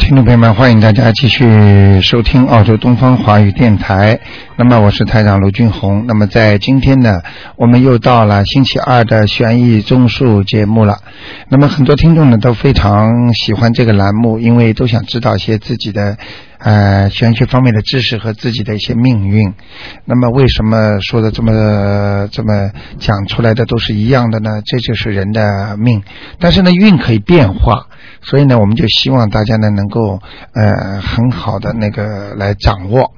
听众朋友们，欢迎大家继续收听澳洲东方华语电台。那么我是台长卢俊宏。那么在今天呢，我们又到了星期二的悬疑综述节目了。那么很多听众呢都非常喜欢这个栏目，因为都想知道一些自己的呃玄学方面的知识和自己的一些命运。那么为什么说的这么这么讲出来的都是一样的呢？这就是人的命。但是呢，运可以变化。所以呢，我们就希望大家呢能够呃很好的那个来掌握。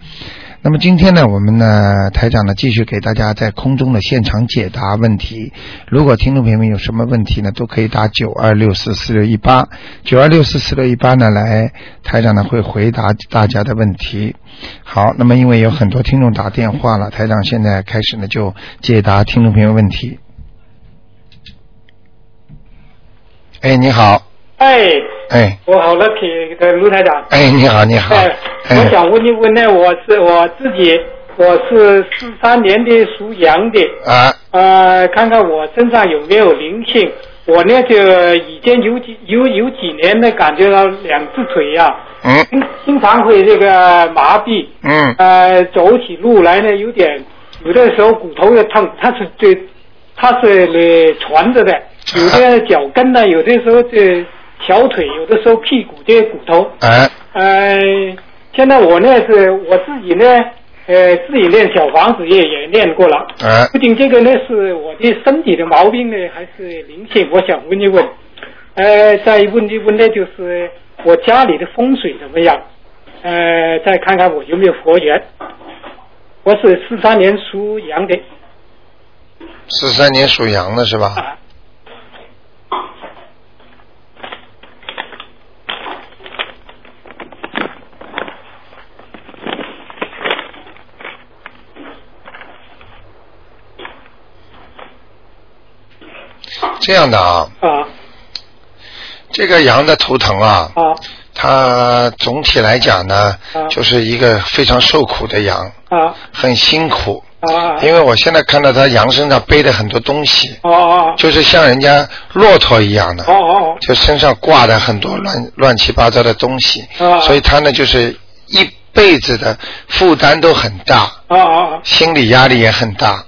那么今天呢，我们呢台长呢继续给大家在空中的现场解答问题。如果听众朋友们有什么问题呢，都可以打九二六四四六一八九二六四四六一八呢来台长呢会回答大家的问题。好，那么因为有很多听众打电话了，台长现在开始呢就解答听众朋友问题。哎，你好。哎，哎，我好了，铁的卢台长。哎，你好，你好。哎，我想问一问呢，我是我自己，我是四三年的属羊的。啊。呃，看看我身上有没有灵性。我呢就已经有几有有几年呢，感觉到两只腿呀，嗯，经经常会这个麻痹。嗯。呃，走起路来呢有点，有的时候骨头也痛，它是对，它是来传着的。有的脚跟呢，有的时候这。小腿有的时候屁股这些骨头，哎，呃，现在我呢是我自己呢，呃，自己练小房子也也练过了，哎，不仅这个呢是我的身体的毛病呢，还是灵性，我想问一问，呃，再问一问呢就是我家里的风水怎么样，呃，再看看我有没有佛缘，我是四三年属羊的，四三年属羊的是吧？啊。这样的啊，啊，这个羊的图腾啊，啊，它总体来讲呢，就是一个非常受苦的羊，啊，很辛苦，啊，因为我现在看到它羊身上背的很多东西，就是像人家骆驼一样的，哦哦，就身上挂的很多乱乱七八糟的东西，啊，所以它呢就是一辈子的负担都很大，啊啊，心理压力也很大，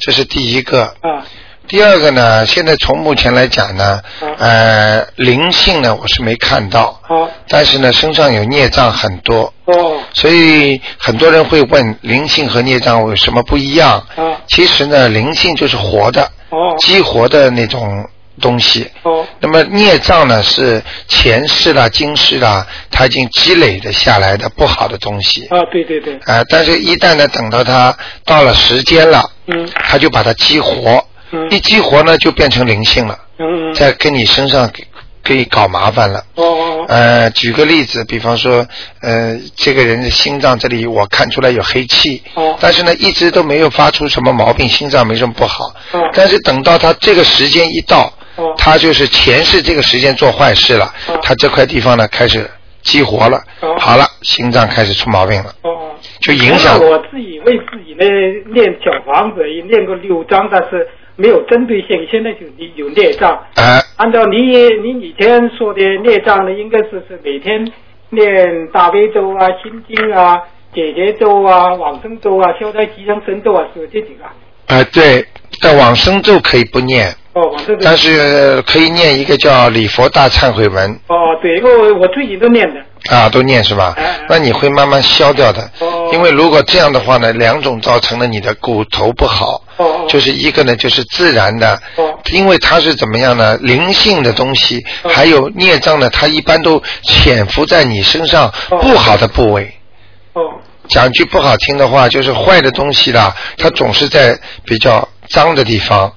这是第一个，啊。第二个呢，现在从目前来讲呢，呃，灵性呢我是没看到，好，但是呢身上有孽障很多，哦，所以很多人会问灵性和孽障有什么不一样？啊，其实呢，灵性就是活的，哦，激活的那种东西。哦，那么孽障呢是前世啦、今世啦，它已经积累的下来的不好的东西。啊，对对对，啊，但是一旦呢等到它到了时间了，嗯，它就把它激活。嗯。一激活呢，就变成灵性了，嗯。嗯，在跟你身上给可以搞麻烦了。哦哦，呃，举个例子，比方说，呃，这个人的心脏这里我看出来有黑气，哦。但是呢，一直都没有发出什么毛病，心脏没什么不好。哦。但是等到他这个时间一到，哦。他就是前世这个时间做坏事了，哦。他这块地方呢开始激活了，哦。好了，心脏开始出毛病了，哦哦，就影响。那我自己为自己呢练小房子，也练过六章，但是没有针对性，现在就有孽障。哎、按照你你以前说的孽障呢，应该是是每天念大悲咒啊、心经啊、解结咒啊、往生咒啊、消灾吉祥神咒啊，是这几个。哎、对，但往生咒可以不念。但是可以念一个叫礼佛大忏悔文哦，对，我我自己都念的。啊，都念是吧？那你会慢慢消掉的哦。因为如果这样的话呢，两种造成了你的骨头不好。就是一个呢，就是自然的哦，因为它是怎么样呢？灵性的东西，哦还有孽障呢，它一般都潜伏在你身上哦不好的部位。哦讲句不好听的话，就是坏的东西啦，它总是在比较脏的地方。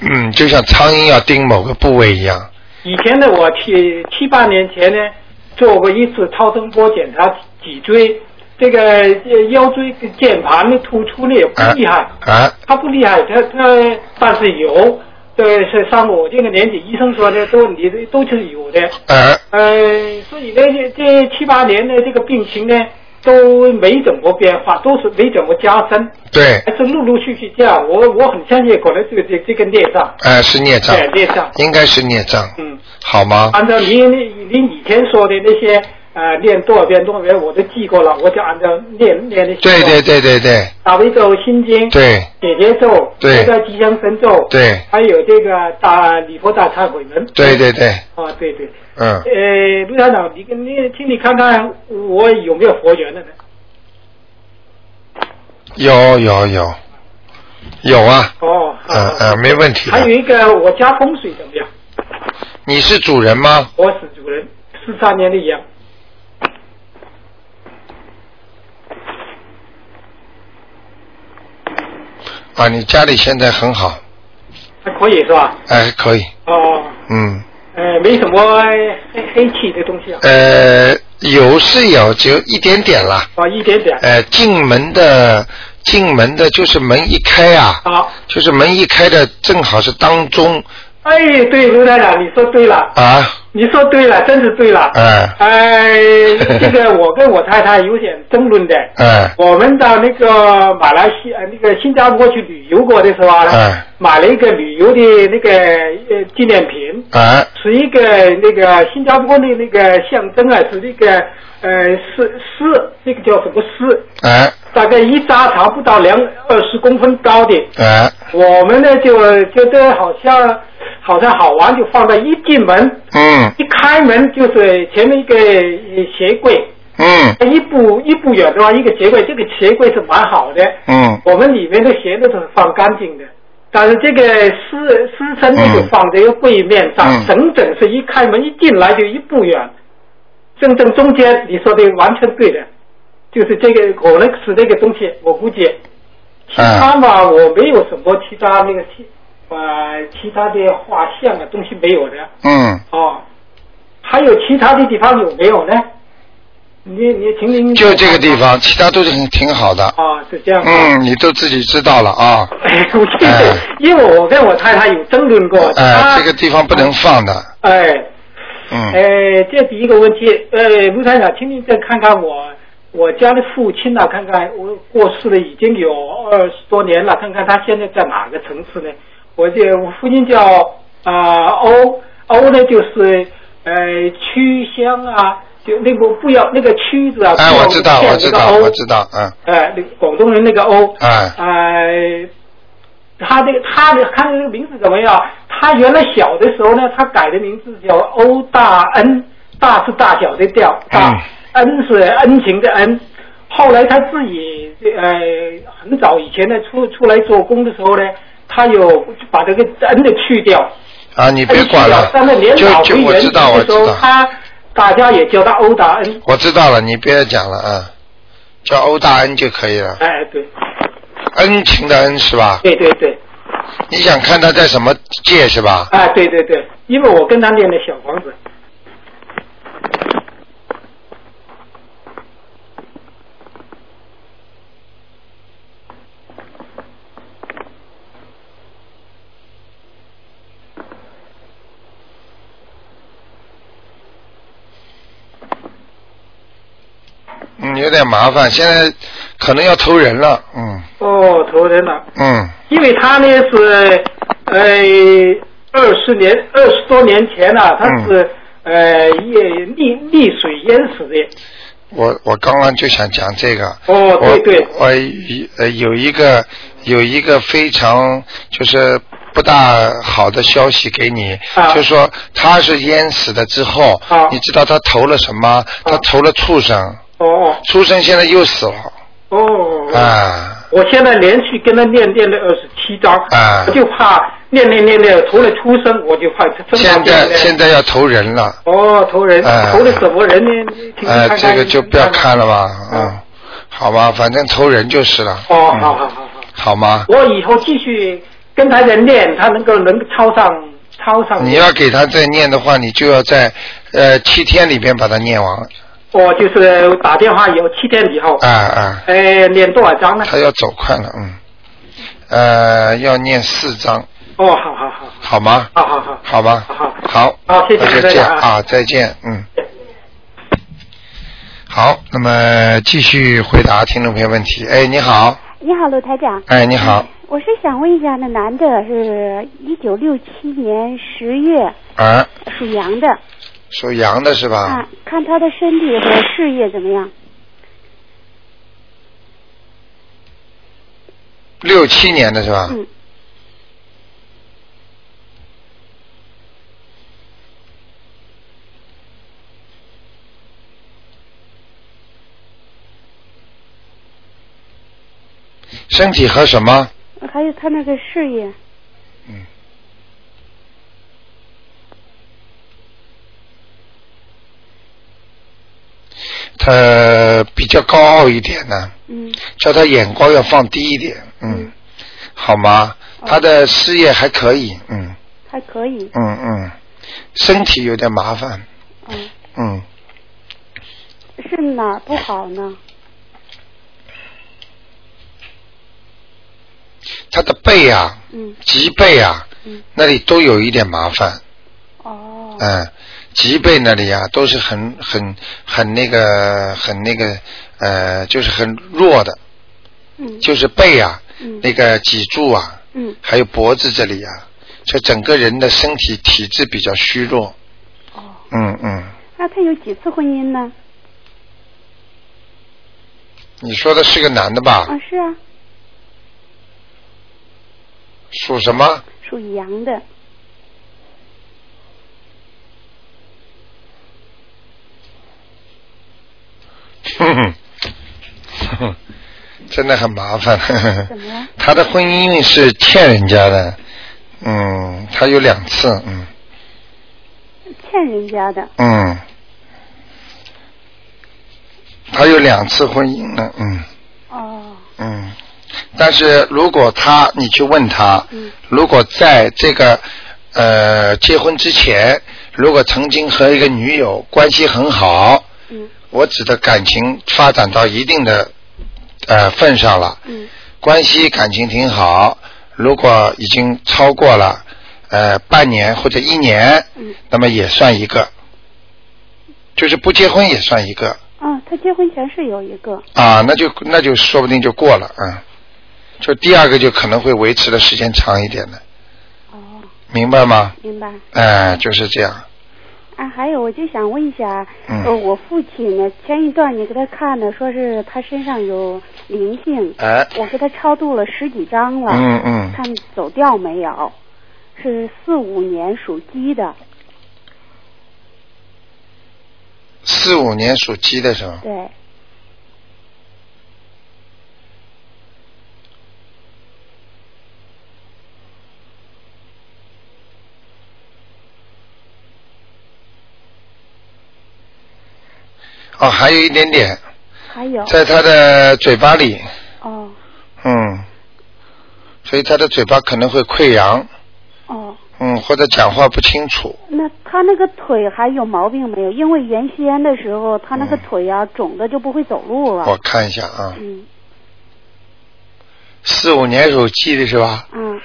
哦，嗯，就像苍蝇要叮某个部位一样。以前呢，我七七八年前呢，做过一次超声波检查脊椎，这个呃腰椎键盘的突出呢也不厉害。啊他不厉害，他他但是有，对是上我这个年纪，医生说的都你都是有的。啊呃，所以呢，这这七八年的这个病情呢，都没怎么变化，都是没怎么加深，对，还是陆陆续续这样。我我很相信，可能这个这这个孽障，哎、是孽障对，孽障。应该是孽障，嗯，好吗？按照您您以前说的那些呃念多少遍多少遍，我都记过了，我就按照念念的。对对。对对对大悲咒、心经、对解结咒、对这个吉祥神咒，对还有这个大礼佛大忏悔文。对对对，啊，对对。嗯，呃，陆校长，你跟你请你看看我有没有佛缘的呢？有有有有啊，哦，好嗯嗯，没问题。还有一个，我家风水怎么样？你是主人吗？我是主人，四三年的羊。啊，你家里现在很好，还可以是吧？哎，可以，哦，嗯，呃，没什么黑黑气的东西啊，呃，有是有，只有一点点啦。啊，一点点。呃，进门的进门的就是门一开啊，好，就是门一开的正好是当中。哎，对，刘台长，你说对了，啊，你说对了，真是对了。哎哎，这个我跟我太太有点争论的。哎我们到那个马来西亚、那个新加坡去旅游过的时候啊，嗯买了一个旅游的那个呃纪念品，哎是一个那个新加坡的那个象征啊，是那个呃狮狮，那个叫什么狮？哎大概一扎长不到两二十公分高的。哎我们呢就觉得好像好像好玩，就放在一进门嗯。一开门就是前面一个呃鞋柜，嗯。一步一步远的话，一个鞋柜，这个鞋柜是蛮好的。嗯。我们里面的鞋都是放干净的，但是这个狮狮身呢嗯就放在一个柜面上，嗯。整整是一开门一进来就一步远，正正中间你说的完全对的，就是这个可能是这个东西，我估计，其他嘛我没有什么其他那个其呃其他的画像的东西没有的嗯，哦，还有其他的地方有没有呢？你你请您就这个地方，其他都是很挺好的。啊，是这样啊。嗯，你都自己知道了啊。哎，我记哎得，因为我跟我太太有争论过，哎，这个地方不能放的。哎，嗯哎，这第一个问题，呃，卢台长，请您再看看我我家的父亲呢，看看我过世了已经有二十多年了，看看他现在在哪个城市呢？我这我父亲叫啊欧欧呢，就是呃曲香啊，就那个不要那个曲字啊，我知道，欠我知道，那个欧我知道，嗯，哎，那广东人那个欧，哎呃，他这个他的看这个名字怎么样？他原来小的时候呢，他改的名字叫欧大恩，大是大小的调，大、嗯恩是恩情的恩。后来他自己呃很早以前呢出出来做工的时候呢，他有把这个恩的去掉，啊，你别管了但是年，就老就我知道，我知道，他大家也叫他欧大恩。我知道了，你别讲了啊，叫欧大恩就可以了，哎，对，恩情的恩是吧？对对对。你想看他在什么界是吧？哎，对对对，因为我跟他念的小房子。嗯，有点麻烦，现在可能要投人了，嗯。哦，投人了，嗯。因为他呢是呃二十年二十多年前啊，他是、呃溺溺溺水淹死的。我我刚刚就想讲这个。哦对对。我我呃有一个有一个非常就是不大好的消息给你，啊。就说他是淹死的之后，啊。你知道他投了什么？他投了畜生，哦。出生现在又死了，哦。哦。啊。我现在连续跟他念念了二十七章，啊。我就怕念念念念除了出生，我就怕身现在现在要投人了，哦投人、哎投的什么人呢？请您呃，看看这个就不要看了吧，嗯嗯，好吧，反正投人就是了，哦，嗯。好好好。好。好吗？我以后继续跟他在念，他能够能抄上超上。你要给他再念的话，你就要在呃七天里边把它念完，我就是打电话有七天以后，啊啊，哎，念多少章呢？他要走快了，嗯，呃，要念四章，哦，好好好，好。吗？好好好，好吧，好好。好，好谢谢那就台长啊。这样啊，再见，嗯。好，那么继续回答听众朋友问题。哎，你好，你好，卢台长。哎，你好，我是想问一下，那男的是一九六七年十月啊，属羊的属羊的是吧？啊，看他的身体和事业怎么样？六七年的是吧？嗯，身体和什么？还有他那个事业，嗯。他比较高傲一点呢，嗯。叫他眼光要放低一点，嗯，嗯。好吗？哦。他的事业还可以，嗯。还可以，嗯嗯，身体有点麻烦，嗯，嗯，是哪儿不好呢？他的背啊、嗯。脊背啊嗯，那里都有一点麻烦，哦，嗯，脊背那里啊都是很很很那个很那个呃，就是很弱的，嗯。就是背啊，嗯。那个脊柱啊，嗯。还有脖子这里啊，这整个人的身体体质比较虚弱，哦，嗯嗯，那他有几次婚姻呢？你说的是个男的吧？啊，是啊，属什么？属羊的，真的很麻烦。怎么了？他的婚姻运是欠人家的，嗯，他有两次，嗯。欠人家的，嗯，他有两次婚姻了，嗯。哦，嗯，但是如果他你去问他，嗯。如果在这个呃结婚之前，如果曾经和一个女友关系很好，嗯我指的感情发展到一定的呃份上了，嗯。关系感情挺好，如果已经超过了呃半年或者一年，嗯，那么也算一个，就是不结婚也算一个。啊，他结婚前是有一个，啊，那就那就说不定就过了，嗯，就第二个就可能会维持的时间长一点的，哦，明白吗？明白。哎、就是这样，啊，还有，我就想问一下，嗯。呃，我父亲呢，前一段你给他看的，说是他身上有灵性，哎、我给他超度了十几张了，嗯嗯，看走掉没有？是四五年属鸡的，四五年属鸡的时候，对，哦，还有一点点。还有，在他的嘴巴里，哦。嗯，所以他的嘴巴可能会溃疡，哦，嗯，或者讲话不清楚，那他那个腿还有毛病没有？因为原先的时候，他那个腿啊肿的就不会走路了。我看一下啊，嗯。四五年属鸡的是吧？嗯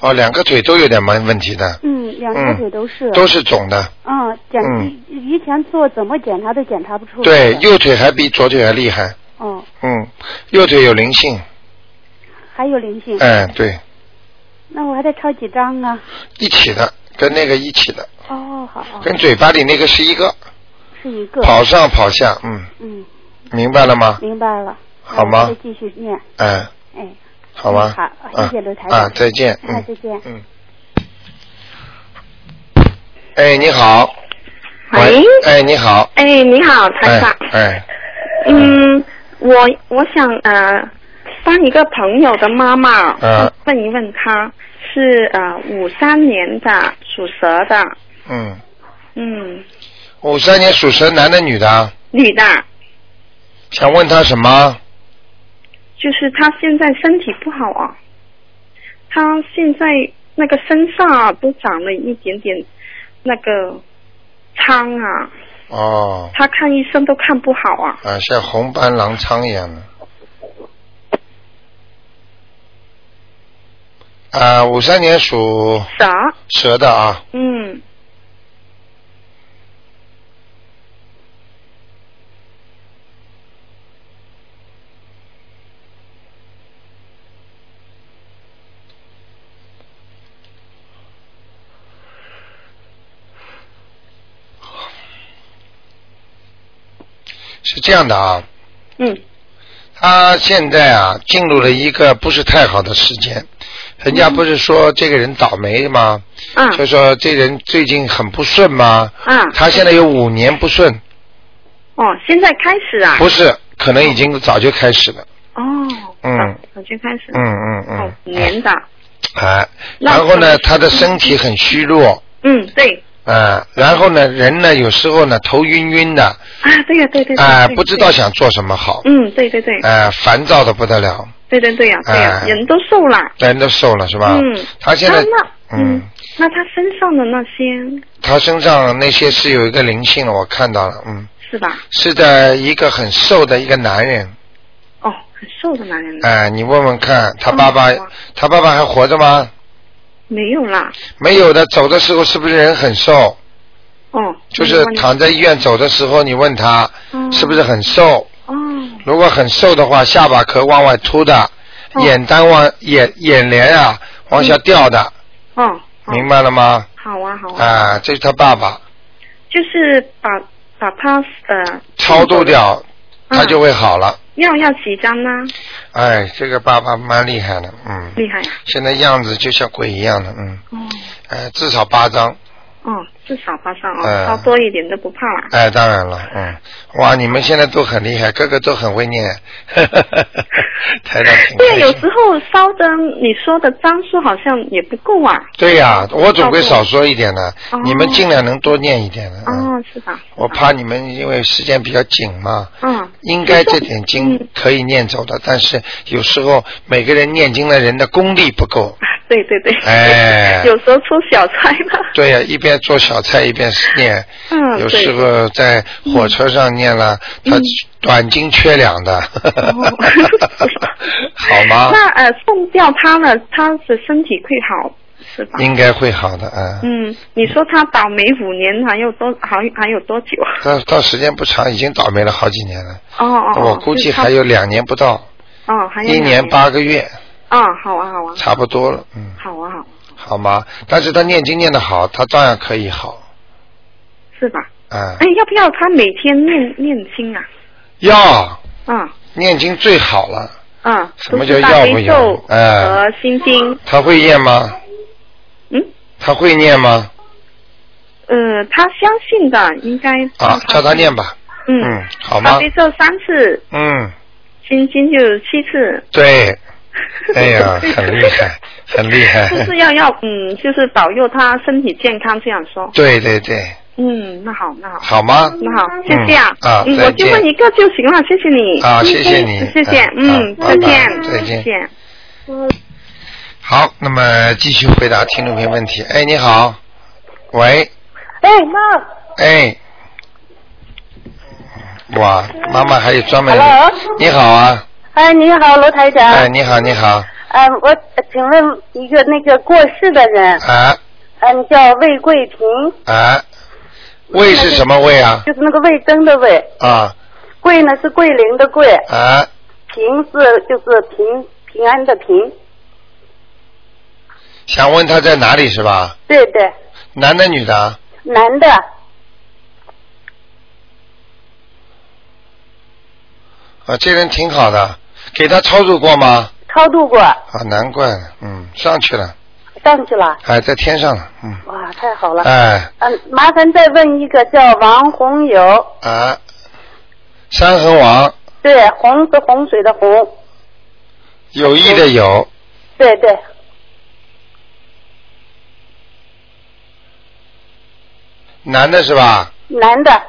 哦，两个腿都有点问问题的，嗯，两个腿都是。都是肿的，嗯，检嗯以以前做怎么检查都检查不出来。对，右腿还比左腿还厉害，哦，嗯，右腿有灵性，还有灵性。哎，对，那我还得抄几张啊？一起的，跟那个一起的，哦，好，跟嘴巴里那个是一个，是一个。跑上跑下，嗯，嗯，明白了吗？明白了。好吗再继续念，哎，哎。好吗？好，谢谢刘台啊长。啊，再见，啊嗯，再见。嗯。哎，你好。喂哎，你好。哎，你好，台哎长。哎，嗯，我我想呃，帮一个朋友的妈妈嗯问一问她是呃五三年的属蛇的，嗯，嗯，五三年属蛇，男的女的啊？女的，想问他什么？就是他现在身体不好啊，他现在那个身上啊都长了一点点那个疮啊，哦，他看医生都看不好啊，啊，像红斑狼疮一样的。啊，五三年属蛇，蛇的啊，嗯，是这样的啊，嗯，他现在啊进入了一个不是太好的时间，人家不是说这个人倒霉吗？嗯，就说这人最近很不顺吗？嗯，他现在有五年不顺，哦，现在开始啊？不是，可能已经早就开始了。哦，嗯。早早就开始，嗯嗯哦嗯，，五年的，哎，那然后呢，他的身体很虚弱，嗯，对，啊，然后呢，人呢有时候呢头晕晕的，啊，对呀，对对对，啊，对不知道，想做什么好，嗯，对对对，啊，烦躁的不得了，对对对呀，对呀，哎人都瘦了，人都瘦了是吧？嗯，他现在嗯嗯，那他身上的那些他身上那些是有一个灵性的，我看到了，嗯，是吧？是的一个很瘦的一个男人，哦，很瘦的男人，哎，你问问看，他爸爸哦，他爸爸还活着吗？没有啦，没有的，走的时候是不是人很瘦？哦，就是躺在医院走的时候，你问他哦是不是很瘦？哦，如果很瘦的话，下巴壳往外凸的，哦眼单往眼眼帘啊往下掉的，哦，哦明白了吗？好啊，好啊，啊，这是他爸爸就是把把他呃超度掉，嗯他就会好了。要要几张呢？哎，这个爸爸蛮厉害的，嗯，厉害。呀！现在样子就像鬼一样的，嗯，嗯哎，至少八张，哦，至少八张嗯哦，烧多一点都不怕啦。哎，当然了，嗯，哇，你们现在都很厉害，个个都很会念，台长挺对，有时候烧的你说的张数好像也不够啊。对呀、我总归少说一点的，哦你们尽量能多念一点的。嗯哦，是吧？我怕你们因为时间比较紧嘛，嗯，应该这点经嗯可以念走的，但是有时候每个人念经的人的功力不够。啊 对对对。哎 有时候出小差了。对呀、一边做小菜一边念，嗯，有时候在火车上念了，他嗯。短斤缺两的，哦。好吗？那呃，送掉他了，他的身体会好是吧？应该会好的，啊。嗯，你说他倒霉五年还有多还还有多久？到到时间不长，已经倒霉了好几年了，哦哦哦，我估计还有两年不到，哦，还有一两年八个月，哦，好啊好啊，差不多了，嗯。好啊好啊，好吗？但是他念经念得好，他照样可以好。是吧？嗯、哎，要不要他每天念念经啊？要嗯念经最好了。嗯，什么叫要不要咒哎和心经。他会念吗？嗯，他会念吗？呃，他相信的，应该啊，叫他念。吧。嗯，嗯，好吗大悲？咒三次，嗯，心经就七次。对。哎呀，很厉害，很厉害。就是要要嗯，就是保佑他身体健康，这样说。对对对，嗯，那好，那好。好吗？那好，谢谢啊。嗯啊嗯，再见我就问一个就行了，谢谢你。啊谢谢你谢谢，嗯，啊再见，再见。好，那么继续回答听众朋友问题。哎，你好，喂，哎妈，哎，哇，妈妈还有专门 Hello？你好啊，哎，你好，罗台长。哎，你好，你好，呃，我呃请问一个那个过世的人，啊嗯、叫魏桂平，啊，魏是什么魏啊？就是那个魏征的魏，啊桂呢是桂林的桂，啊，平是就是平平安的平。想问他在哪里是吧？对对，男的女的啊？男的，啊，这人挺好的，给他操作过吗？超度过，啊，难怪，嗯，上去了，上去了。哎，在天上了，嗯，哇，太好了。哎。嗯，麻烦再问一个叫王洪友，啊，山河王，对，洪是洪水的洪，有意的有，对对，男的是吧？男的，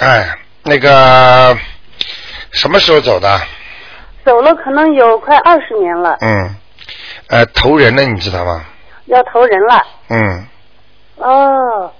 哎，那个什么时候走的？走了可能有快二十年了，嗯，呃，投人了，你知道吗？要投人了。嗯，哦，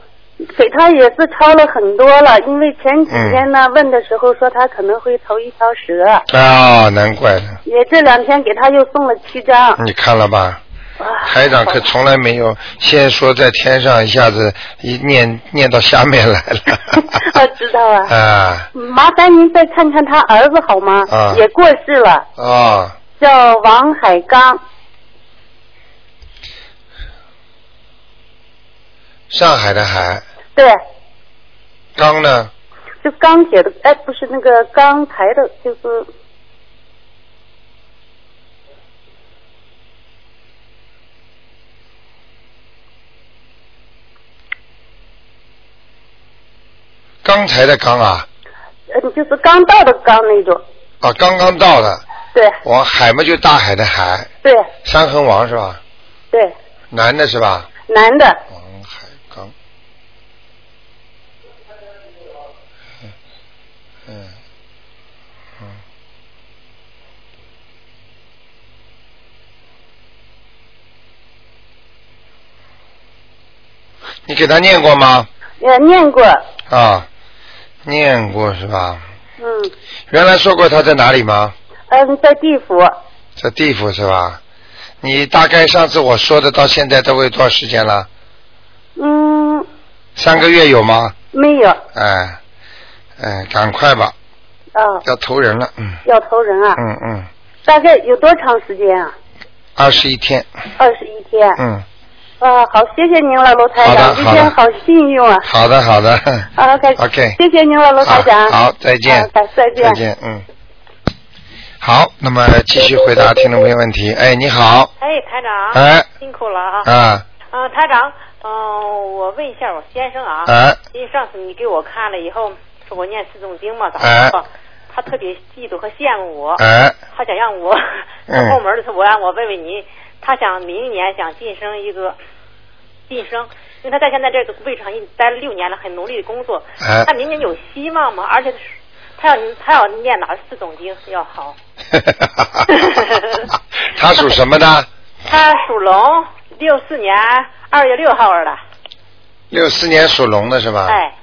给他也是抄了很多了，因为前几天呢、问的时候说他可能会投一条蛇，啊，难怪的，也这两天给他又送了七张。你看了吧？哇台长可从来没有先说在天上，一下子一念念到下面来了。我知道啊。啊麻烦您再看看他儿子好吗？啊也过世了，啊，叫王海刚，上海的海，对，刚呢？就钢铁的，哎，不是那个钢材的，就是刚才的刚啊，嗯，就是刚到的刚那种，啊，刚刚到的，对。王海嘛就大海的海，对。三横王是吧？对，男的是吧？男的，王海刚，嗯嗯嗯，你给他念过吗？呃，念过，啊，念过是吧？嗯原来说过他在哪里吗？嗯，在地府，在地府是吧？你大概上次我说的到现在都会多少时间了？嗯，三个月有吗？没有，哎，哎，赶快吧，啊，要投人了，嗯要投人啊，嗯嗯，大概有多长时间啊？二十一天，二十一天。嗯，啊，好，谢谢您了，罗台长，今天好幸运啊！好的好的，啊，OK，OK 谢谢您了，罗台长。好，再见啊，再再见。再见，嗯。好，那么继续回答听众朋友问题。哎，你好，哎，台长，哎辛苦了啊！啊嗯、台长，嗯、我问一下我先生啊，哎因为上次你给我看了以后，说我念四种经嘛，咋哎说？他特别嫉妒和羡慕我，哎，他想让我嗯后门的时候，我让我问问你，他想明年想晋升一个晋升，因为他在现在这个位置上已经待了六年了，很努力的工作，哎他明年有希望吗？而且他要他要念哪四种经要好？他属什么的？他属龙，六四年二月六号的。六四年属龙的是吧？哎，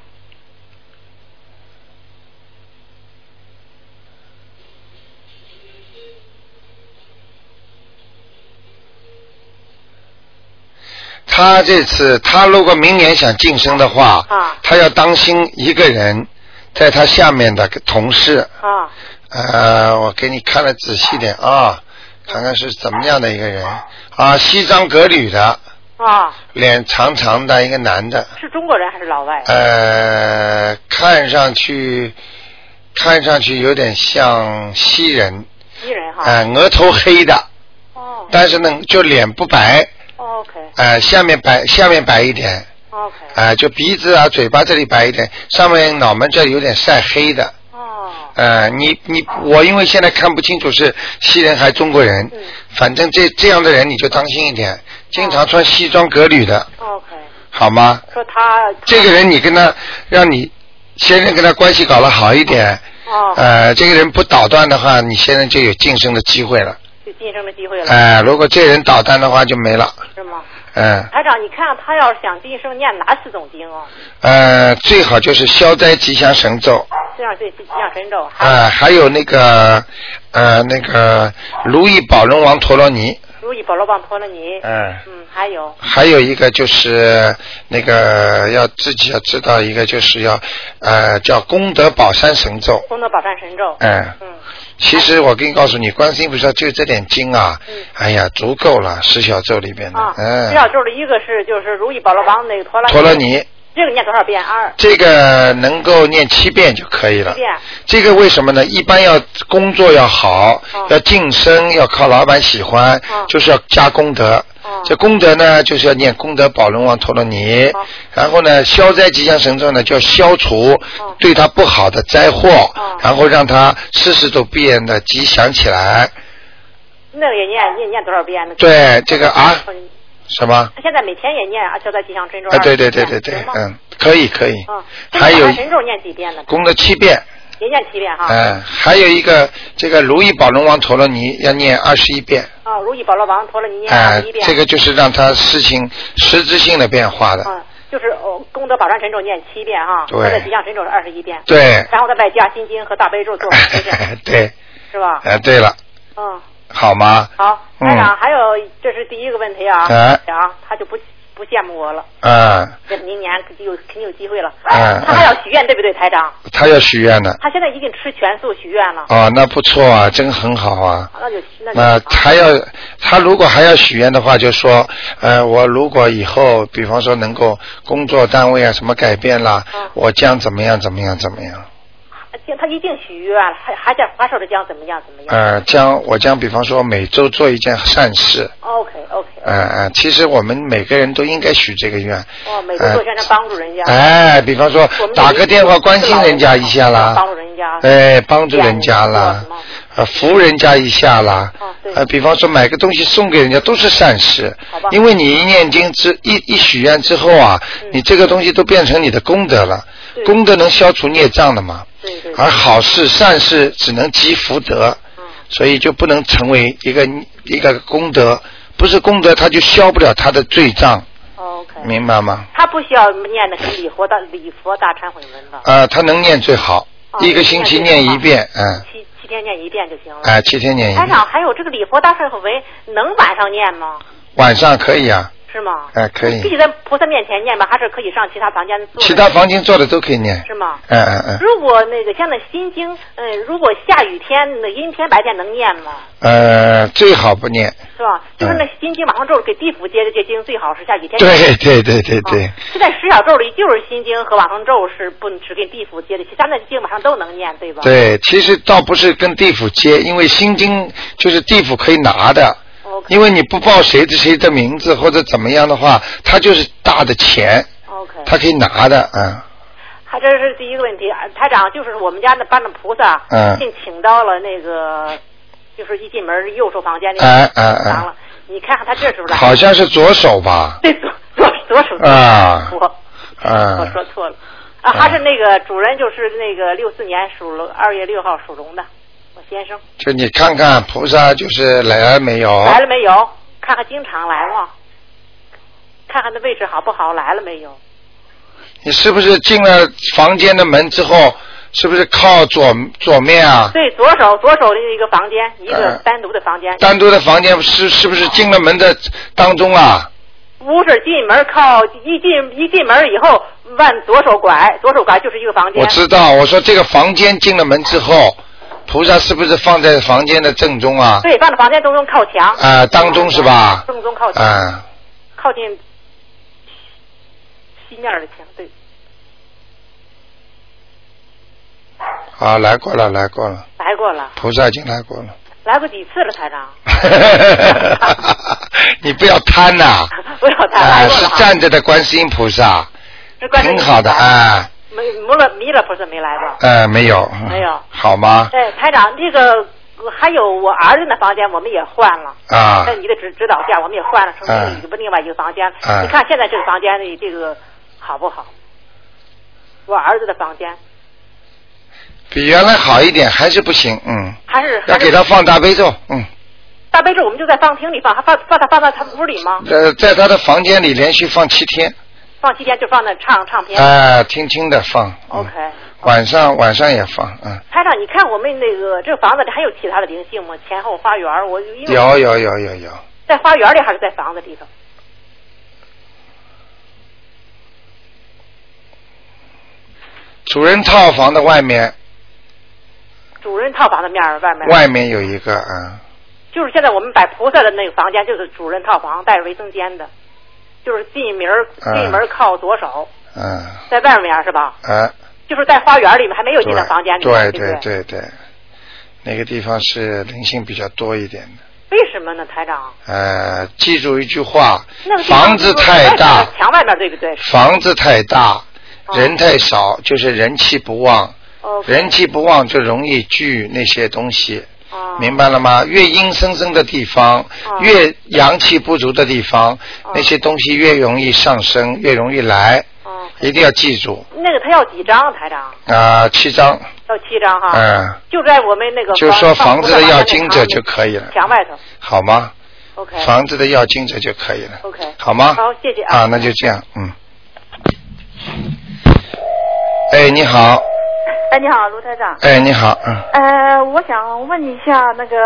他这次他如果明年想晋升的话，啊。他要当心一个人在他下面的同事。啊。呃，我给你看的仔细点啊，看看是怎么样的一个人。啊，西装革履的，啊，脸长长的一个男的，是中国人还是老外？呃，看上去看上去有点像西人，西人哈。呃，额头黑的，哦。但是呢，就脸不白，，OK 呃，下面白下面白一点，OK。呃，就鼻子啊、嘴巴这里白一点，上面脑门这里有点晒黑的。哦，呃，你你我因为现在看不清楚是西人还是中国人，嗯反正这这样的人你就当心一点，经常穿西装革履的，OK。好吗？说他这个人你跟他让你先生跟他关系搞得好一点，哦，呃，这个人不捣乱的话，你现在就有晋升的机会了。就晋升的机会了，呃，如果这人捣蛋的话就没了。是吗？嗯、台长，你看他要是想晋升，念哪四种经哦？呃，最好就是消灾吉祥神咒，这样对吉祥神咒，啊呃，还有那个呃那个如意宝轮王陀罗尼，如意宝罗棒陀罗尼，嗯、嗯，还有。还有一个就是那个要自己要知道一个就是要呃叫功德宝山神咒，功德宝山神咒，嗯，嗯，其实我跟你告诉你，观世音菩萨就这点经啊，嗯哎呀足够了，十小咒里边的，啊，嗯这，小咒的一个是就是如意宝罗王那个陀罗陀罗尼这个念多少遍？二这个能够念七遍就可以了。这个为什么呢？一般要工作要好，哦要晋升，要靠老板喜欢，哦就是要加功德。哦这功德呢，就是要念功德宝轮王陀罗尼，哦然后呢，消灾吉祥神咒呢，就要消除哦对他不好的灾祸，哦然后让他事事都变得吉祥起来。那个也念念念多少遍呢？对这个啊嗯什么？他现在每天也念啊，消灾吉祥神咒。啊，对对对对对嗯，可以可以。嗯，还有神咒念几遍呢？功德七遍，也念七遍哈。嗯，还有一个这个如意宝龙王陀罗尼要念二十一遍。啊，如意宝罗王陀罗尼念二哎十一，遍。这个就是让他事情实质性的变化的。嗯，就是哦，功德宝山神咒念七遍哈，对或者吉祥神咒是二十一遍，对，然后再外加心经和大悲咒做十遍，对，是吧？哎，对了，嗯，好吗？好，嗯台长，还有这是第一个问题啊，哎啊，他就不不羡慕我了，嗯，这明年就有肯定有机会了，嗯他还要许愿，对不对，台长？他要许愿呢。他现在已经吃全素许愿了，哦，那不错啊，真很好啊。那就那就那还要他如果还要许愿的话，就说，呃，我如果以后，比方说能够工作单位啊什么改变了，嗯我将怎么样怎么样怎么样。他一定许愿了，还还在还说着将怎么样怎么样。呃，将我将比方说每周做一件善事。OK OK。呃嗯，其实我们每个人都应该许这个愿。哦，每周做善事帮助人家。哎，比方说打个电话关心人家一下啦，帮助人家。哎，帮助人家啦，呃，扶人家一下啦，啊比方说买个东西送给人家都是善事好吧，因为你一念经之一一许愿之后啊，嗯你这个东西都变成你的功德了，对功德能消除孽障的嘛，对对。而好事善事只能积福德，嗯所以就不能成为一个一个功德，不是功德他就消不了他的罪障，OK。明白吗？他不需要念的是礼佛大礼佛大忏悔文的，呃，他能念最好，哦一个星期念一遍，嗯，七七天念一遍就行了。哎，七天念一遍，台长，还有这个礼佛大忏悔文能晚上念吗？晚上可以啊，是吗？哎，可以必，须在菩萨面前念吗？还是可以上其他房间做？其他房间做的都可以念，是吗？嗯嗯嗯，如果那个像那心经，嗯，如果下雨天、那阴天、白天能念吗？呃，最好不念，是吧？就是嗯那心经往上咒给地府接的这经，最好是下雨天。对对对对对啊，是在十小咒里，就是心经和往上咒是不只给地府接的，其他那经往上都能念，对吧？。对，其实倒不是跟地府接，因为心经就是地府可以拿的，因为你不报谁的谁的名字或者怎么样的话，他就是大的钱，OK。他可以拿的，嗯，他这是第一个问题，啊台长就是我们家那搬的菩萨，嗯。竟请到了那个，就是一进门右手房间那个哎哎哎。你看看他这是不是？好像是左手吧，对左左左手。啊。我我啊，说错了。啊，嗯还是那个主人就是那个六四年属龙，二月六号属龙的，我先生就你看看菩萨就是来了没有？来了没有？看看经常来吗？看看那位置好不好？来了没有？你是不是进了房间的门之后，是不是靠左左面啊？对，左手左手的一个房间，一个嗯单独的房间，单独的房间是是不是进了门的当中啊？不是进门靠一进一进门以后往左手拐，左手拐就是一个房间我。知道，我说这个房间进了门之后，菩萨是不是放在房间的正中啊？对，放在房间当中靠墙。啊当中是吧正中靠墙，啊，靠近西面的墙，对。啊，来过了，来过了，来过了，菩萨已经来过了。来过几次了，台长。你不要贪呐、不要贪。是站着的观世音菩萨，挺好的。啊，没弥勒弥勒菩萨没来过。呃，没有，没有好吗？哎，台长，这个还有我儿子那房间我们也换了。啊在你的指指导下，我们也换了成嗯另一个另外一个房间。嗯你看现在这个房间里这个好不好？我儿子的房间比原来好一点，还是不行，嗯，还是要给他放大悲咒，嗯，大悲咒，我们就在放厅里放，还放放他放到他屋里吗？呃，在他的房间里连续放七天，放七天就放那唱唱片。啊，轻轻的放，嗯 OK，晚上晚上也放，嗯，台长，你看我们那个这个房子里还有其他的灵性吗？前后花园，我因为有有有有有，在花园里还是在房子里头？主人套房的外面主人套房的面儿外面。外面有一个，啊，就是现在我们摆菩萨的那个房间，就是主人套房带着卫生间的，就是进门进门靠左手，嗯，在外面是吧？啊，就是在花园里面还没有进到房间里对面，对不对对对，那个地方是灵性比较多一点的。为什么呢，台长？呃，记住一句话那个，房子太大，墙外面对不对？房子太大，哦人太少，就是人气不旺，哦，人气不旺就容易聚那些东西，哦明白了吗？越阴森森的地方，哦越阳气不足的地方，哦那些东西越容易上升，越容易来，哦，一定要记住那个他要几张，台长？啊、七张，要七张哈。嗯，就在我们那个就说房子的要放经者就可以了，墙外头。好吗？OK。房子的要经者就可以了，OK。好吗？好，谢谢啊，那就这样，嗯。哎，你好，哎，你好，卢台长。哎，你好，嗯，呃，我想问一下那个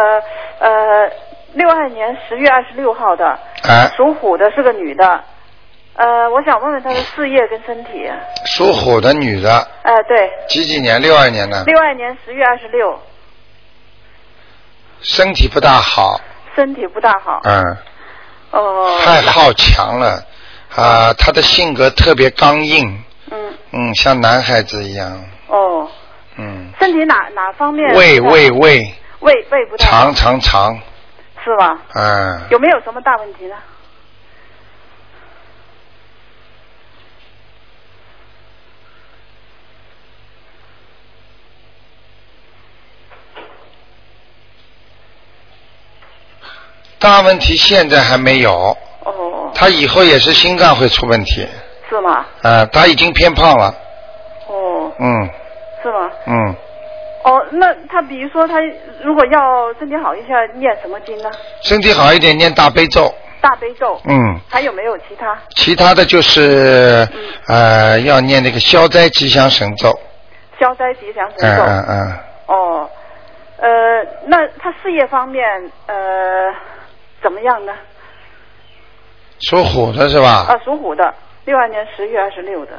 呃，六二年十月二十六号的，哎，属虎的是个女的，呃，我想问问她的事业跟身体。属虎的女的，呃，对，几几年？六二年的，六二年十月二十六，身体不大好，身体不大好。嗯，哦。太好强了，啊，她的性格特别刚硬，嗯。嗯，像男孩子一样，哦，嗯，身体哪哪方面？胃胃胃，胃胃不太好。长长长，是吧？嗯，有没有什么大问题呢？大问题现在还没有，哦，他以后也是心脏会出问题，是吗？啊，他已经偏胖了，哦，嗯是吗？嗯，哦，那他比如说他如果要身体好一下，念什么经呢？身体好一点念大悲咒，大悲咒。嗯，还有没有其他？其他的就是呃要念那个消灾吉祥神咒，消灾吉祥神嗯咒。嗯嗯，哦，呃，那他事业方面呃怎么样呢？属虎的是吧？啊，属虎的，六二年十月二十六的，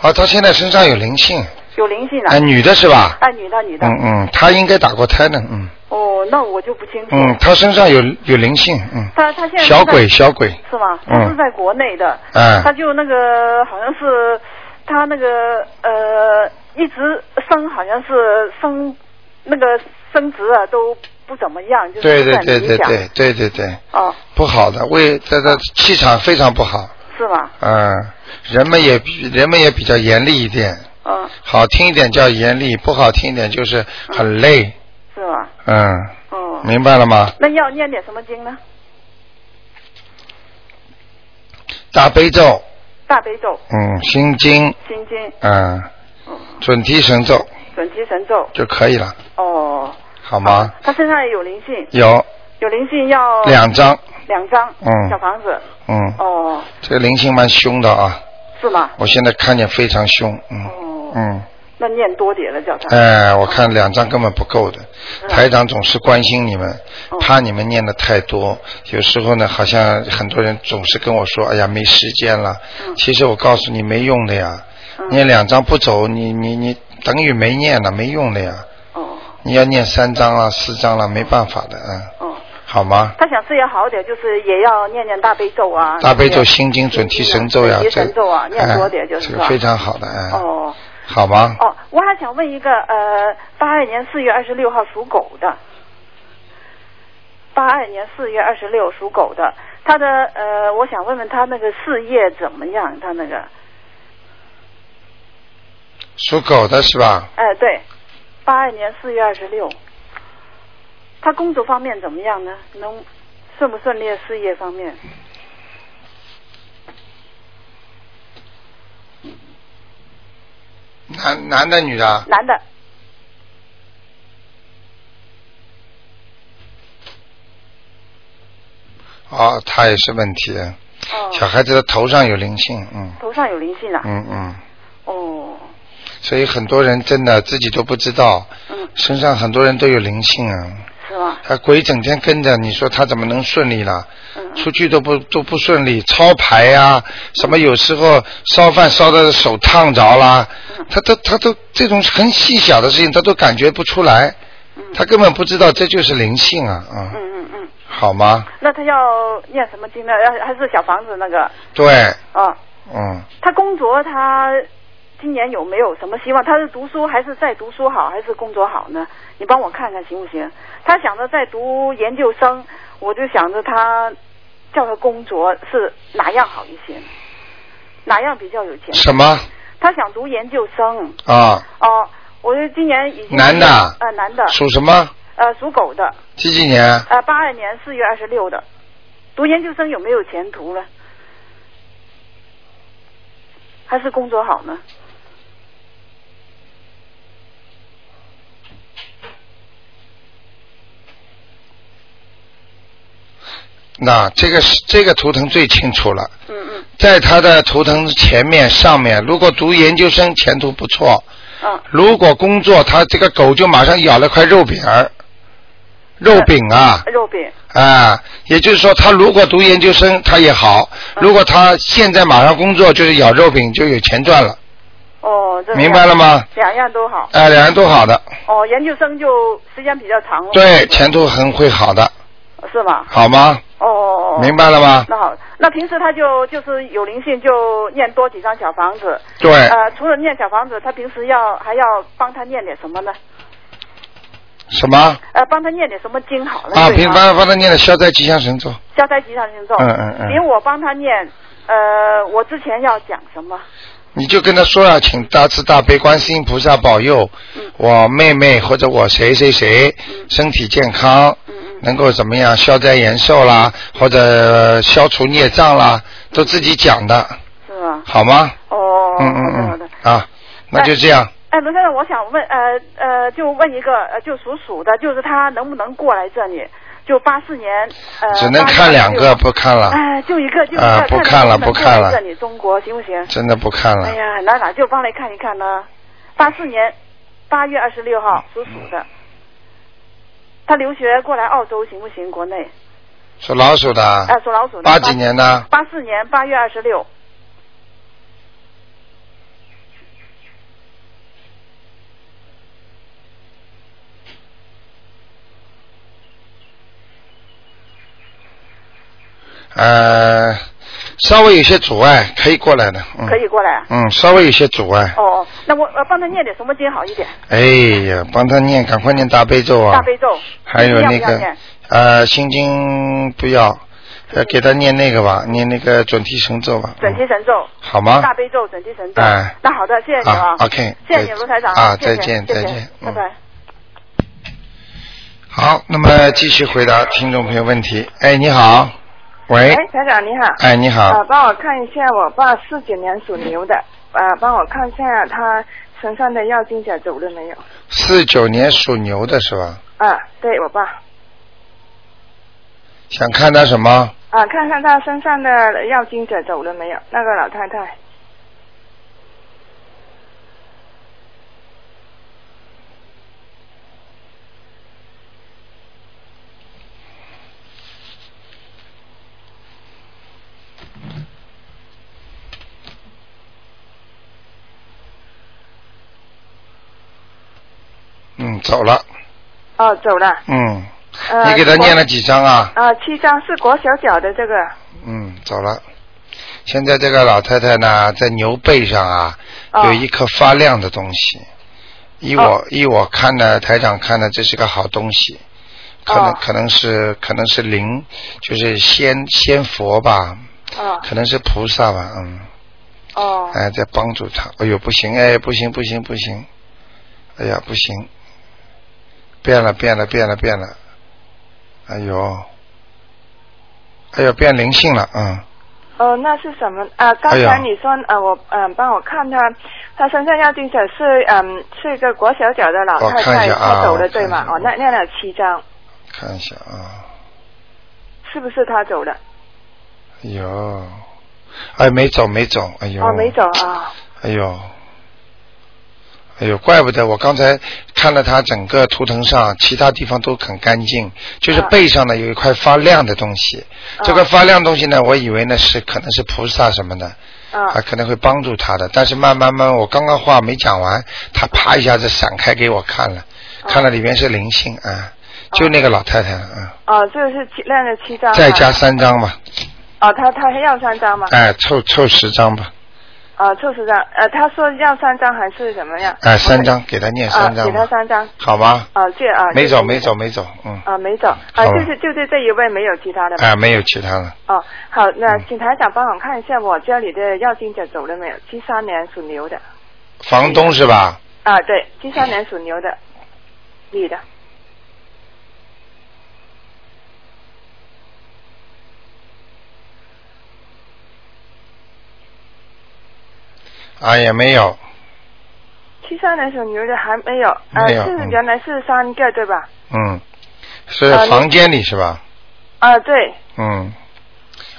哦，她现在身上有灵性，有灵性啊。哎，女的是吧？哎，女的，女的。嗯嗯，她应该打过胎的，嗯哦，那我就不清楚。嗯，她身上有有灵性，嗯，他他现在小鬼小鬼，是吗？嗯他是在国内的，嗯他就那个好像是他那个呃一直生好像是生那个生殖啊都不怎么样，就是对对对对对对对对，哦，不好的，为她的气场非常不好，是吧？嗯，人们也比人们也比较严厉一点，嗯，好听一点叫严厉，不好听一点就是很累，是吧？嗯，哦，明白了吗？那要念点什么经呢？大悲咒，大悲咒、嗯，心经，心经、嗯，准提神咒。准提神咒。就可以了，哦，好吗？他身上也有灵性，有。有灵性要两张，两张，嗯。小房子。嗯，哦，这个灵性蛮凶的啊，是吗？我现在看见非常凶，嗯。哦，嗯，那念多点了叫他。哎，我看两张根本不够的，台长总是关心你们，哦。怕你们念的太多，有时候呢，好像很多人总是跟我说，哎呀，没时间了。嗯。其实我告诉你，没用的呀，嗯。念两张不走，你你你等于没念了，没用的呀。哦。你要念三张了、四张了，没办法的，嗯，哦，好吗？他想事业好点，就是也要念念大悲咒啊。大悲咒、心经、准提神咒呀，准提神咒啊，念多点就是这个非常好的，哎，哦好吗？哦，我还想问一个呃，八二年四月二十六号属狗的，八二年四月二十六属狗的，他的呃，我想问问他那个事业怎么样？他那个属狗的是吧？哎、对，八二年四月二十六，他工作方面怎么样呢？能顺不顺利？事业方面？男男的女的？男的，哦，他也是问题。哦，小孩子的头上有灵性，嗯头上有灵性啊。嗯嗯，哦，所以很多人真的自己都不知道，嗯，身上很多人都有灵性啊。是吗？他鬼整天跟着，你说他怎么能顺利了？嗯出去都不都不顺利，抄牌呀、什么有时候烧饭烧的手烫着啦，嗯他都他都这种很细小的事情他都感觉不出来，嗯他根本不知道这就是灵性啊啊，嗯嗯嗯，好吗？那他要念什么经呢？要还是小房子那个？对，啊，嗯，他工作他今年有没有什么希望？他是读书还是在读书好，还是工作好呢？你帮我看看行不行？他想着在读研究生，我就想着他叫他工作是哪样好一些？哪样比较有钱？什么他想读研究生啊？哦，我就今年已经男的呃男的属什么？呃属狗的几几年？呃八二年四月二十六的，读研究生有没有前途了？还是工作好呢？那这个是这个图腾最清楚了。嗯嗯。在他的图腾前面上面，如果读研究生前途不错，嗯，如果工作他这个狗就马上咬了块肉饼儿，肉饼啊，肉饼，啊，也就是说他如果读研究生他也好，嗯如果他现在马上工作就是咬肉饼就有钱赚了，哦，这明白了吗？两样都好。啊，两样都好的，哦，研究生就时间比较长了。对，前途很会好的，是吗？好吗？哦哦哦。明白了吗？那好，那平时他就就是有灵性，就念多几张小房子。对呃，除了念小房子，他平时要还要帮他念点什么呢？什么？呃，帮他念点什么经好了？啊，平帮帮他念的消灾吉祥神咒，消灾吉祥神咒。嗯嗯嗯比如我帮他念，呃，我之前要讲什么？你就跟他说啊，请大慈大悲观世音菩萨保佑嗯我妹妹或者我谁谁谁身体健康，嗯能够怎么样消灾延寿啦，或者消除孽障啦，都自己讲的，是吗？好吗？哦，嗯嗯好的好的嗯，啊，那就这样。哎，罗先生，我想问，呃呃，就问一个，呃，就属鼠的，就是他能不能过来这里？就八四年，呃，只能看两个，不看了，哎，就一个，就一个，啊不看了不看了过来这里中国行不行？真的不看了哎。呀，那哪就帮来看一看呢？八四年八月二十六号属鼠的，他留学过来澳洲行不行？国内？属老鼠的，啊，属老鼠的。八几年的？八四年八月二十六。呃，稍微有些阻碍，可以过来的。嗯、可以过来啊。嗯，稍微有些阻碍。哦，那我呃帮他念点什么经好一点？哎呀，帮他念，赶快念大悲咒啊！大悲咒。还有那个要要呃心经不要，呃给他念那个吧，念那个准提神咒吧。准提神咒。好吗大悲咒、准提神咒。哎那好的，谢谢你啊啊。，OK，谢谢你，卢台长。啊谢谢再见再见嗯拜拜。好，那么继续回答听众朋友问题。哎，你好，喂哎，，台长你好。哎，你好呃，，帮我看一下我爸四九年属牛的，呃，帮我看一下他身上的药精者走了没有？四九年属牛的是吧？啊，对我爸。想看他什么？啊，看看他身上的药精者走了没有？那个老太太。嗯，走了，哦，走了。嗯，呃，你给他念了几张啊？啊、七张是裹小脚的这个。嗯，走了。现在这个老太太呢，在牛背上啊，哦有一颗发亮的东西。依我、哦依我看呢，台长看呢，这是个好东西，可能、哦可能是可能是灵，就是仙仙佛吧，哦可能是菩萨吧，嗯，哦哎，在帮助他。哎呦，不行，哎，不行，不行，不行，哎呀，不行，变了，变了，变了，变了，哎呦，哎呦，变灵性了，嗯。哦，那是什么啊？刚才你说呃，我嗯，帮我看他，他身上要精者是嗯是一个裹小脚的老太太，看一下啊她走我看一下？了对吗哦，那那了七张，看一下啊，是不是他走了？哎呦，哎，没走，没走，哎呦，哦，没走啊。哎呦，哎呦，怪不得我刚才看了他整个图腾上，其他地方都很干净，就是啊背上呢有一块发亮的东西。啊这个发亮东西呢，我以为呢是可能是菩萨什么的，啊啊，可能会帮助他的。但是慢慢慢，我刚刚话没讲完，他啪一下子闪开给我看了，哦看了里面是灵性啊，就那个老太太，啊，哦，这个是七念了七张。再加。三张嘛，哦，他他还要三张吗？哎，凑凑十张吧，哦，凑十张。呃，他说要三张还是怎么样？哎，三张给他念啊，给他三张。好吗？啊，这啊。没走，没走，。没走，嗯，啊，没走。啊，就是就是这一位没有其他的吧。哎，没有其他的。哦，好，那嗯请台长帮我看一下我家里的要金者走了没有？七三年属牛的。房东是吧？啊，对，七三年属牛的，女的。啊，也没有，七三年属牛的还没有，呃，是没有嗯。原来是三个对吧？嗯，是啊房间里是吧？啊，对，嗯，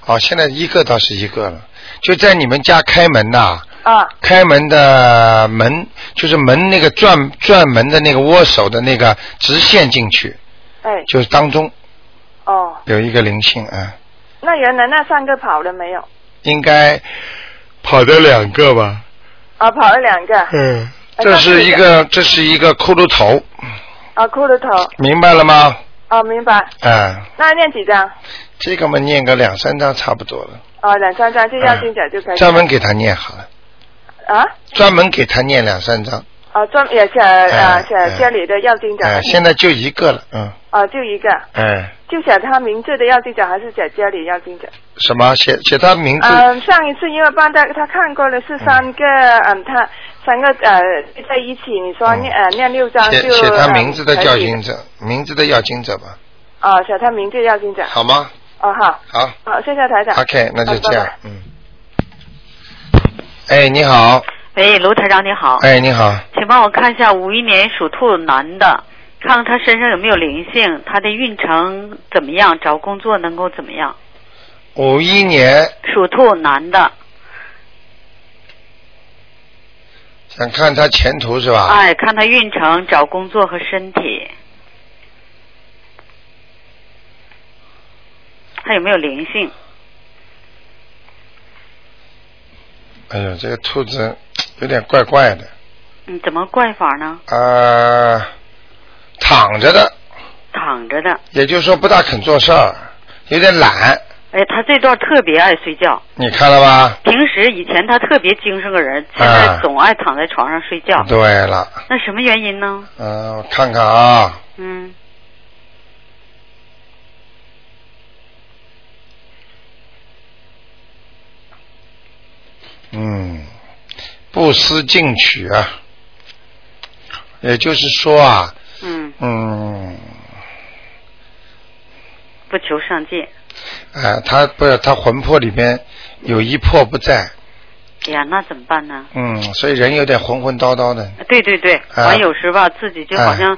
哦，现在一个倒是一个了，就在你们家开门呐、啊，开门的门就是门那个转转门的那个握手的那个直线进去，哎，就是当中哦，有一个灵性啊，那原来那三个跑了没有？应该跑的两个吧。啊，跑了两个。嗯，哎这是一个这是一个骷髅头，啊，骷髅头。明白了吗？哦，明白。啊，那念几张？这个嘛念个两三张差不多了，哦，两三张就要经者就可以。专门给他念好了，啊？专门给他念两三张。啊，专也写呃哎写家里的要经者。哎，现在就一个了，嗯，哦，就一个，哎，就写他名字的要经者，还是写家里要经者？什么写写他名字？嗯，上一次因为帮他他看过了是三个，嗯，他三个呃在一起，你说念呃念六张就写写他名字的呃可以要经者，名字的要经者吧，哦，写他名字要经者。好吗？哦，好，好好，谢谢台长。，OK，那就这样好拜拜，嗯。哎，你好，哎，卢台长你好。哎，你好，请帮我看一下五一年属兔男的，看看他身上有没有灵性，他的运程怎么样，找工作能够怎么样？五一年属兔男的，想看他前途是吧？哎，看他运程、找工作和身体，他有没有灵性？哎呦，这个兔子有点怪怪的，嗯，怎么怪法呢？呃，躺着的，躺着的。也就是说不大肯做事儿，有点懒，哎，他这段特别爱睡觉，你看了吧？平时以前他特别精神个人，现啊在总爱躺在床上睡觉。对了，那什么原因呢？嗯、我看看啊，嗯，嗯，不思进取啊，也就是说啊，嗯，嗯，不求上进。哎、他不是他魂魄里边有一魄不在，哎呀，那怎么办呢？嗯，所以人有点混混叨叨的，对对对，啊。完有时吧，自己就好像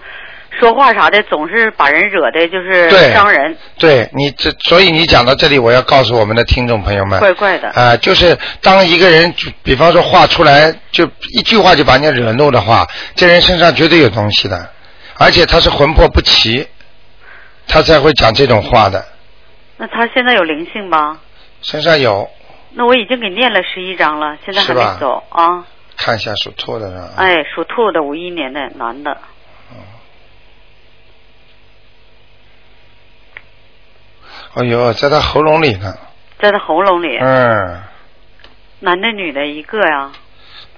说话啥的，总是把人惹的，就是伤人，对你这，所以你讲到这里，我要告诉我们的听众朋友们，怪怪的。啊、就是当一个人，比方说话出来，就一句话就把你惹怒的话，这人身上绝对有东西的，而且他是魂魄不齐，他才会讲这种话的，那他现在有灵性吗？身上有，那我已经给念了十一章了，现在还没走啊。看一下属兔的是吧？哎，属兔的，五一年的男的，哎呦，在他喉咙里呢，在他喉咙里，嗯，男的女的一个呀？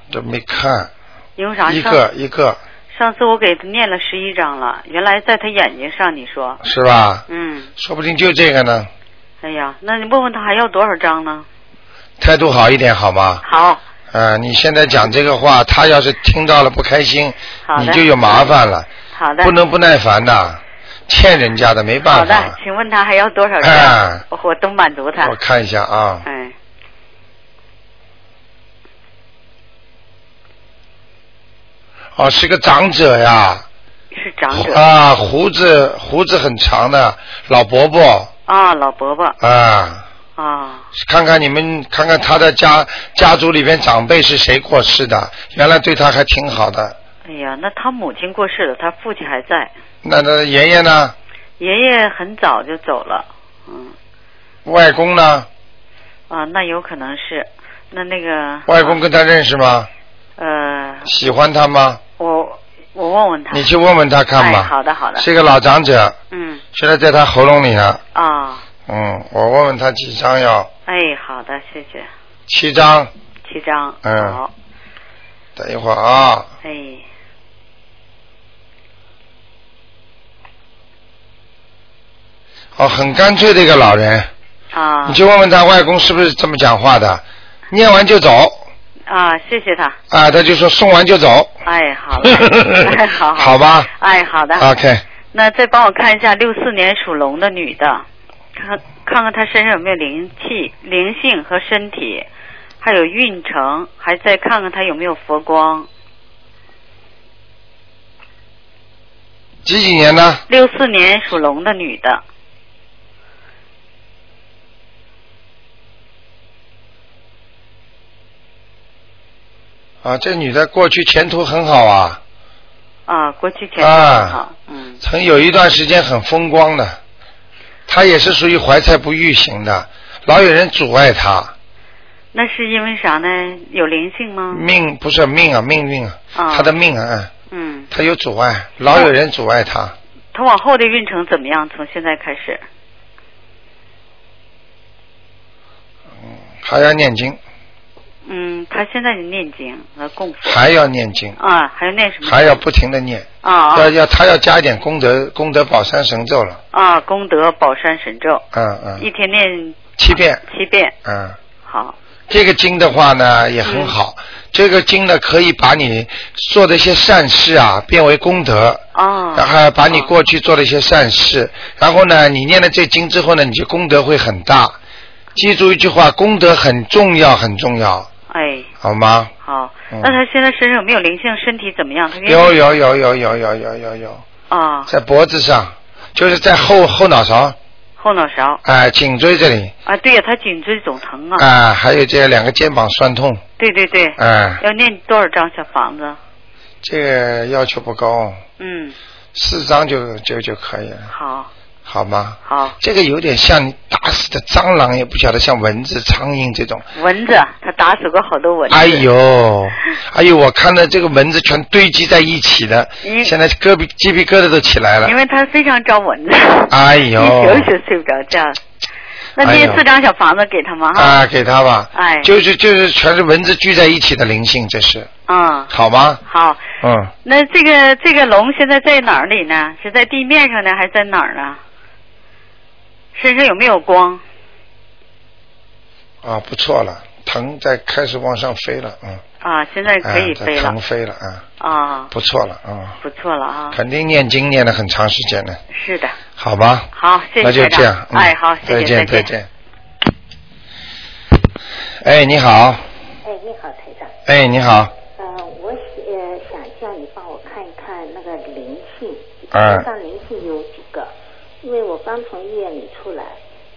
这没看，因为啥？一个一个上次我给他念了十一章了，原来在他眼睛上，你说？是吧？嗯，说不定就这个呢，哎呀，那你问问他还要多少章呢？态度好一点好吗？好，呃，你现在讲这个话，他要是听到了不开心，你就有麻烦了。好的，不能不耐烦的，欠人家的没办法好的。，请问他还要多少章？哎我我都满足他。我看一下啊，哎，哦，是个长者呀，是长者。啊，胡子胡子很长的老伯伯。啊，老伯伯。啊，啊，看看你们看看他的家家族里边长辈是谁过世的，原来对他还挺好的，哎呀，那他母亲过世了，他父亲还在，那那爷爷呢？爷爷很早就走了，嗯。外公呢？啊，那有可能是，那那个。外公跟他认识吗？呃，喜欢他吗？我我问问他，你去问问他看哎，吧。好的好的，是个老长者，嗯。现在在他喉咙里呢。啊，嗯，我问问他几张要？哎，好的，谢谢，七张。七张，嗯。好，等一会儿啊，哎，哦，很干脆的一个老人，啊。你去问问他外公是不是这么讲话的，念完就走啊，谢谢他，啊，他就说送完就走。哎，好了，哎，好好。吧。哎，好的 OK，那再帮我看一下六四年属龙的女的，看看看她身上有没有灵气、灵性和身体，还有运程，还再看看她有没有佛光。几几年呢？六四年属龙的女的，啊，这女的过去前途很好啊，啊，过去前途很好，啊，曾有一段时间很风光的，她也是属于怀才不遇型的，老有人阻碍她，那是因为啥呢？有灵性吗？命不是命啊，命运啊，啊。她的命啊，嗯，她有阻碍，老有人阻碍她，她往后的运程怎么样？从现在开始，还要念经，嗯，他现在就念经和供佛。还要念经，啊，还要念什么？还要不停的念，啊啊。要要他要加一点功德功德宝山神咒了，啊！功德宝山神咒，嗯嗯，一天念七遍，七遍，嗯。好，这个经的话呢也很好，这个经呢可以把你做的一些善事啊变为功德，哦，然后把你过去做的一些善事，然后呢你念了这经之后呢，你就功德会很大。记住一句话，功德很重要，很重要，哎，好吗？好，嗯。那他现在身上有没有灵性？身体怎么样？有有有有有有有有有，啊，在脖子上，就是在后后脑勺，后脑勺。哎、颈椎这里，啊，对呀，他颈椎总疼啊，啊、还有这两个肩膀酸痛，对对对，哎、要念多少张小房子？这个要求不高，嗯，四张就就就可以了，好，好吗？好，这个有点像你打死的蟑螂，也不晓得像蚊子、苍蝇这种。蚊子，他打死过好多蚊子。哎呦，哎呦，我看到这个蚊子全堆积在一起的，现在胳膊鸡皮疙瘩都起来了因。为他非常招蚊子，哎呦一宿一宿睡不着觉。那哎呦念四张小房子给他吗？哈，啊，给他吧。哎就是就是全是蚊子聚在一起的灵性，这是嗯，好吗？好。嗯，那这个这个龙现在在哪里呢？是在地面上呢，还是在哪儿呢？身上有没有光？啊，不错了，腾在开始往上飞了，嗯。啊，现在可以哎飞了腾。飞了，啊，啊，不错了，啊，不错了啊。肯定念经念了很长时间了，是的，好吧？好，谢谢那就台长这样，嗯哎，好，谢谢，再见，再再见。哎，你好，哎，你好，台长。哎，你好，呃，我呃想叫你帮我看一看那个灵性，嗯身上灵性有？因为我刚从医院里出来，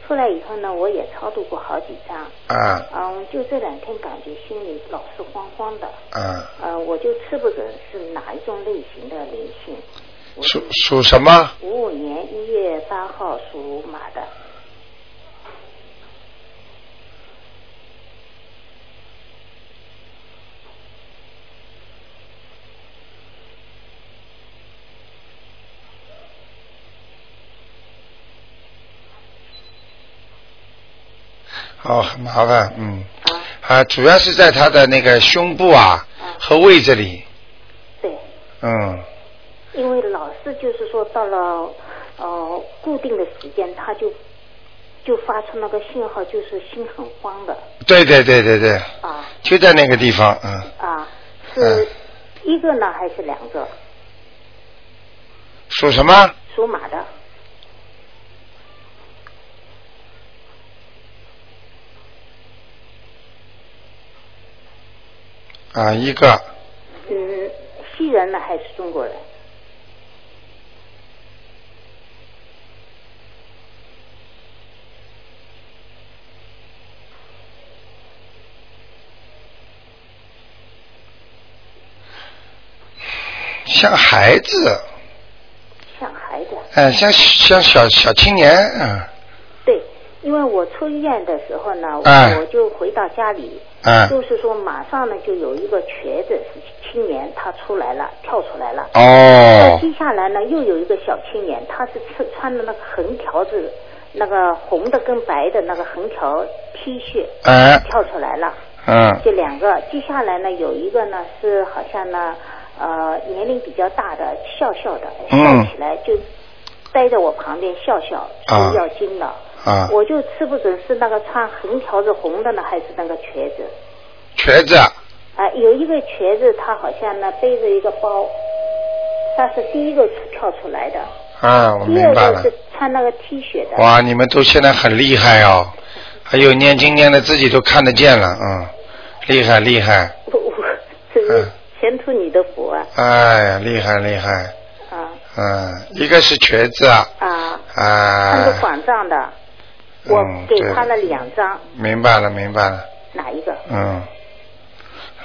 出来以后呢，我也超度过好几张。啊嗯，就这两天感觉心里老是慌慌的。啊，呃，我就吃不准是哪一种类型的灵性。属属什么？五五年一月八号属马的。哦，很麻烦，嗯，啊，主要是在他的那个胸部啊和胃这里，对，嗯，因为老是就是说到了呃固定的时间，他就就发出那个信号，就是心很慌的。对对对对对，啊。就在那个地方，嗯，啊，是一个呢还是两个？属什么？属马的。啊，一个，嗯，西人呢还是中国人？像孩子，像孩子。哎，像像小小青年，嗯，对，因为我出医院的时候呢，哎。我就回到家里，哎。就是说马上呢就有一个瘸子青年，他出来了，跳出来了。哦。接下来呢又有一个小青年，他是穿穿的那个横条子，那个红的跟白的那个横条 T 恤，哎。跳出来了。嗯。这两个，接下来呢有一个呢是好像呢呃年龄比较大的笑笑的，嗯。笑起来就待在我旁边笑笑，啊。吃要经了。啊，我就吃不准是那个穿横条子红的呢，还是那个瘸子。瘸子，啊、有一个瘸子，他好像呢背着一个包，他是第一个跳出来的。啊，我第明白了。二个是。穿那个 T 恤的。哇，你们都现在很厉害哦，还有念经念的自己都看得见了，嗯，厉害厉害，我我这是前途你的福啊！哎呀，厉害厉害，啊。嗯，一个是瘸子啊，啊，啊。看着，管账的，我给他了两张，明白了明白了，哪一个？嗯，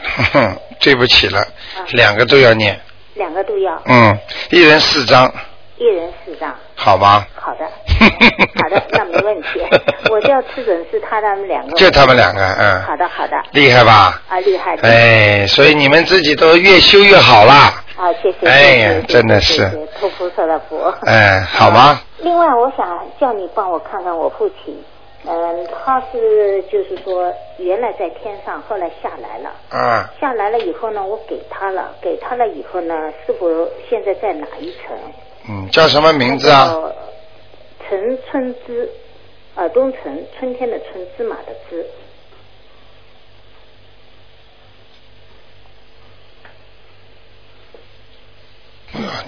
哼哼，对不起了，两个都要念，两个都要，嗯，一人四张，一人四张。好吧？好的，好的，那没问题。我叫吃准是他们两个。就他们两个，嗯。好的，好的。厉害吧？啊，厉害。哎，所以你们自己都越修越好啦。啊，谢谢。哎呀，真的是。托菩萨的福。哎，好吗？另外，我想叫你帮我看看我父亲。嗯，他是就是说原来在天上，后来下来了。啊。下来了以后呢，我给他了，给他了以后呢，是否现在在哪一层？嗯，叫什么名字啊？陈春枝，耳东陈，春天的春，芝麻的芝。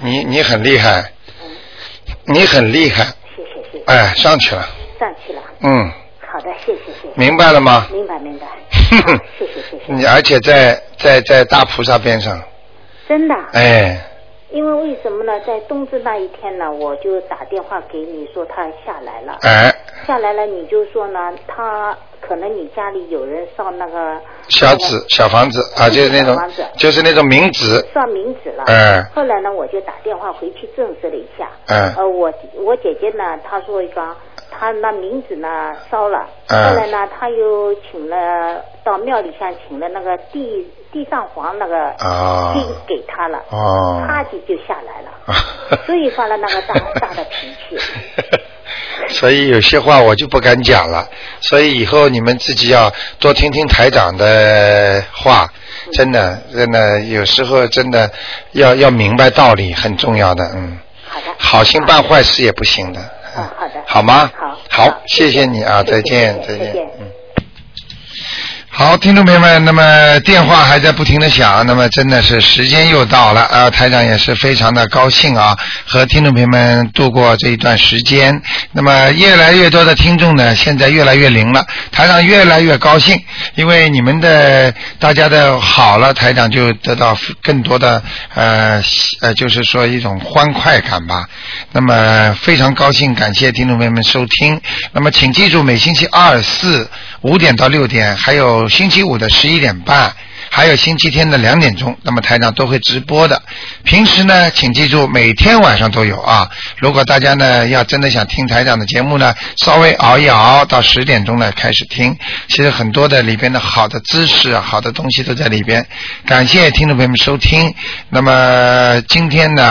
你你很厉害，你很厉害。谢谢谢谢。哎，上去了。上去了。嗯。好的，谢谢谢谢。明白了吗？明白明白。谢谢谢谢。你而且在在在大菩萨边上。真的。哎。因为为什么呢？在冬至那一天呢，我就打电话给你说他下来了。哎。下来了，你就说呢，他可能你家里有人上那个。小纸小房子啊，就是那种，就是那种冥纸。上冥纸了。哎。后来呢，我就打电话回去证实了一下。嗯。呃，我我姐姐呢，她说一个，她那名字呢烧了。嗯。后来呢，他又请了到庙里向请了那个地。地上皇那个金给他了，啪叽就下来了，所以发了那个大大的脾气。所以有些话我就不敢讲了，所以以后你们自己要多听听台长的话，真的真的有时候真的要要明白道理很重要的，嗯。好的。好心办坏事也不行的。嗯，好的。好吗？好。好，谢谢你啊，再见，再见。嗯。好，听众朋友们，那么电话还在不停的响，那么真的是时间又到了啊！台长也是非常的高兴啊，和听众朋友们度过这一段时间。那么越来越多的听众呢，现在越来越灵了，台长越来越高兴，因为你们的大家的好了，台长就得到更多的呃呃，就是说一种欢快感吧。那么非常高兴，感谢听众朋友们收听。那么请记住，每星期二、四五点到六点，还有。星期五的十一点半，还有星期天的两点钟，那么台长都会直播的。平时呢，请记住每天晚上都有啊。如果大家呢要真的想听台长的节目呢，稍微熬一熬到十点钟呢开始听。其实很多的里边的好的知识、好的东西都在里边。感谢听众朋友们收听。那么今天呢。